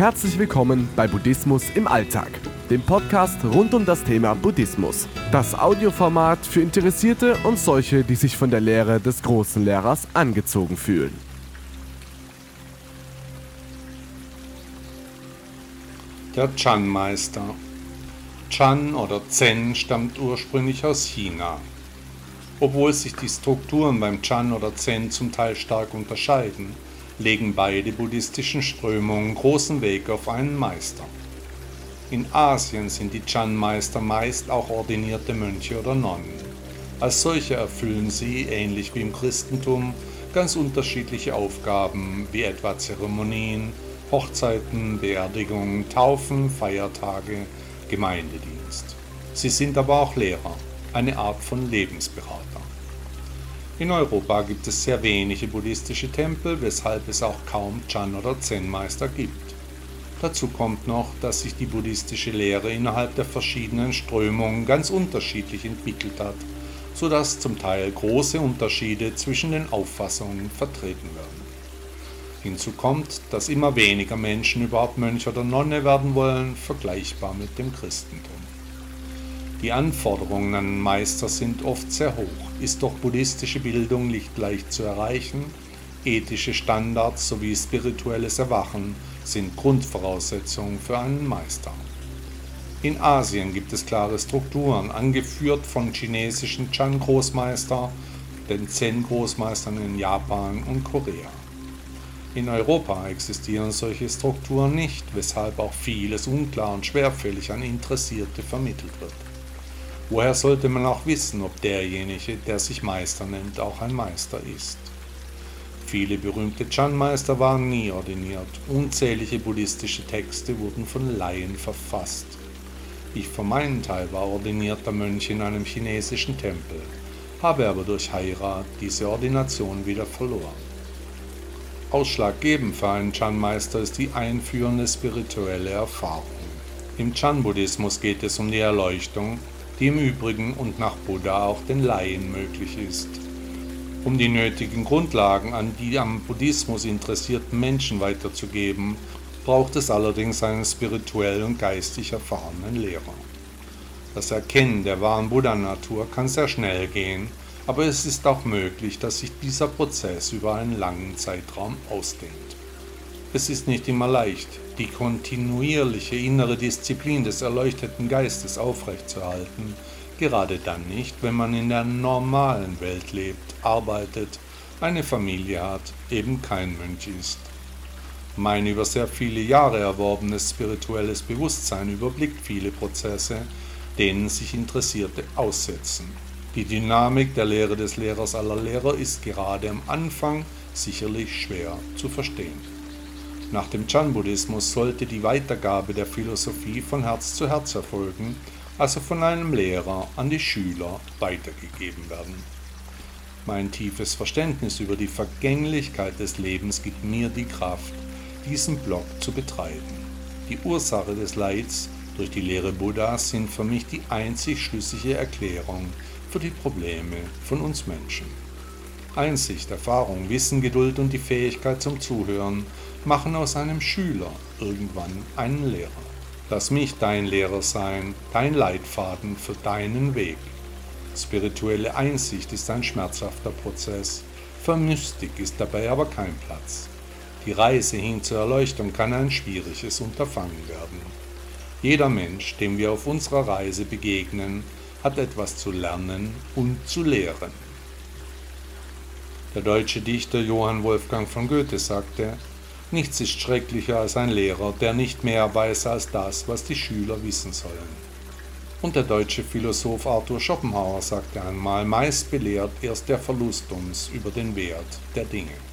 Herzlich willkommen bei Buddhismus im Alltag, dem Podcast rund um das Thema Buddhismus. Das Audioformat für Interessierte und solche, die sich von der Lehre des großen Lehrers angezogen fühlen. Der Chan-Meister. Chan oder Zen stammt ursprünglich aus China. Obwohl sich die Strukturen beim Chan oder Zen zum Teil stark unterscheiden, legen beide buddhistischen Strömungen großen Weg auf einen Meister. In Asien sind die Chan-Meister meist auch ordinierte Mönche oder Nonnen. Als solche erfüllen sie, ähnlich wie im Christentum, ganz unterschiedliche Aufgaben, wie etwa Zeremonien, Hochzeiten, Beerdigungen, Taufen, Feiertage, Gemeindedienst. Sie sind aber auch Lehrer, eine Art von Lebensberater. In Europa gibt es sehr wenige buddhistische Tempel, weshalb es auch kaum Chan- oder Zen-Meister gibt. Dazu kommt noch, dass sich die buddhistische Lehre innerhalb der verschiedenen Strömungen ganz unterschiedlich entwickelt hat, sodass zum Teil große Unterschiede zwischen den Auffassungen vertreten werden. Hinzu kommt, dass immer weniger Menschen überhaupt Mönch oder Nonne werden wollen, vergleichbar mit dem Christentum. Die Anforderungen an einen Meister sind oft sehr hoch, ist doch buddhistische Bildung nicht leicht zu erreichen. Ethische Standards sowie spirituelles Erwachen sind Grundvoraussetzungen für einen Meister. In Asien gibt es klare Strukturen, angeführt von chinesischen Chan-Großmeister, den Zen-Großmeistern in Japan und Korea. In Europa existieren solche Strukturen nicht, weshalb auch vieles unklar und schwerfällig an Interessierte vermittelt wird. Woher sollte man auch wissen, ob derjenige, der sich Meister nennt, auch ein Meister ist? Viele berühmte Chan-Meister waren nie ordiniert. Unzählige buddhistische Texte wurden von Laien verfasst. Ich für meinen Teil war ordinierter Mönch in einem chinesischen Tempel, habe aber durch Heirat diese Ordination wieder verloren. Ausschlaggebend für einen Chan-Meister ist die einführende spirituelle Erfahrung. Im Chan-Buddhismus geht es um die Erleuchtung die im Übrigen und nach Buddha auch den Laien möglich ist. Um die nötigen Grundlagen an die am Buddhismus interessierten Menschen weiterzugeben, braucht es allerdings einen spirituell und geistig erfahrenen Lehrer. Das Erkennen der wahren Buddha-Natur kann sehr schnell gehen, aber es ist auch möglich, dass sich dieser Prozess über einen langen Zeitraum ausdehnt. Es ist nicht immer leicht, die kontinuierliche innere Disziplin des erleuchteten Geistes aufrechtzuerhalten, gerade dann nicht, wenn man in der normalen Welt lebt, arbeitet, eine Familie hat, eben kein Mönch ist. Mein über sehr viele Jahre erworbenes spirituelles Bewusstsein überblickt viele Prozesse, denen sich Interessierte aussetzen. Die Dynamik der Lehre des Lehrers aller Lehrer ist gerade am Anfang sicherlich schwer zu verstehen. Nach dem Chan-Buddhismus sollte die Weitergabe der Philosophie von Herz zu Herz erfolgen, also von einem Lehrer an die Schüler weitergegeben werden. Mein tiefes Verständnis über die Vergänglichkeit des Lebens gibt mir die Kraft, diesen Block zu betreiben. Die Ursache des Leids durch die Lehre Buddhas sind für mich die einzig schlüssige Erklärung für die Probleme von uns Menschen. Einsicht, Erfahrung, Wissen, Geduld und die Fähigkeit zum Zuhören machen aus einem Schüler irgendwann einen Lehrer. Lass mich dein Lehrer sein, dein Leitfaden für deinen Weg. Spirituelle Einsicht ist ein schmerzhafter Prozess, für Mystik ist dabei aber kein Platz. Die Reise hin zur Erleuchtung kann ein schwieriges Unterfangen werden. Jeder Mensch, dem wir auf unserer Reise begegnen, hat etwas zu lernen und zu lehren. Der deutsche Dichter Johann Wolfgang von Goethe sagte, Nichts ist schrecklicher als ein Lehrer, der nicht mehr weiß als das, was die Schüler wissen sollen. Und der deutsche Philosoph Arthur Schopenhauer sagte einmal, meist belehrt erst der Verlust uns über den Wert der Dinge.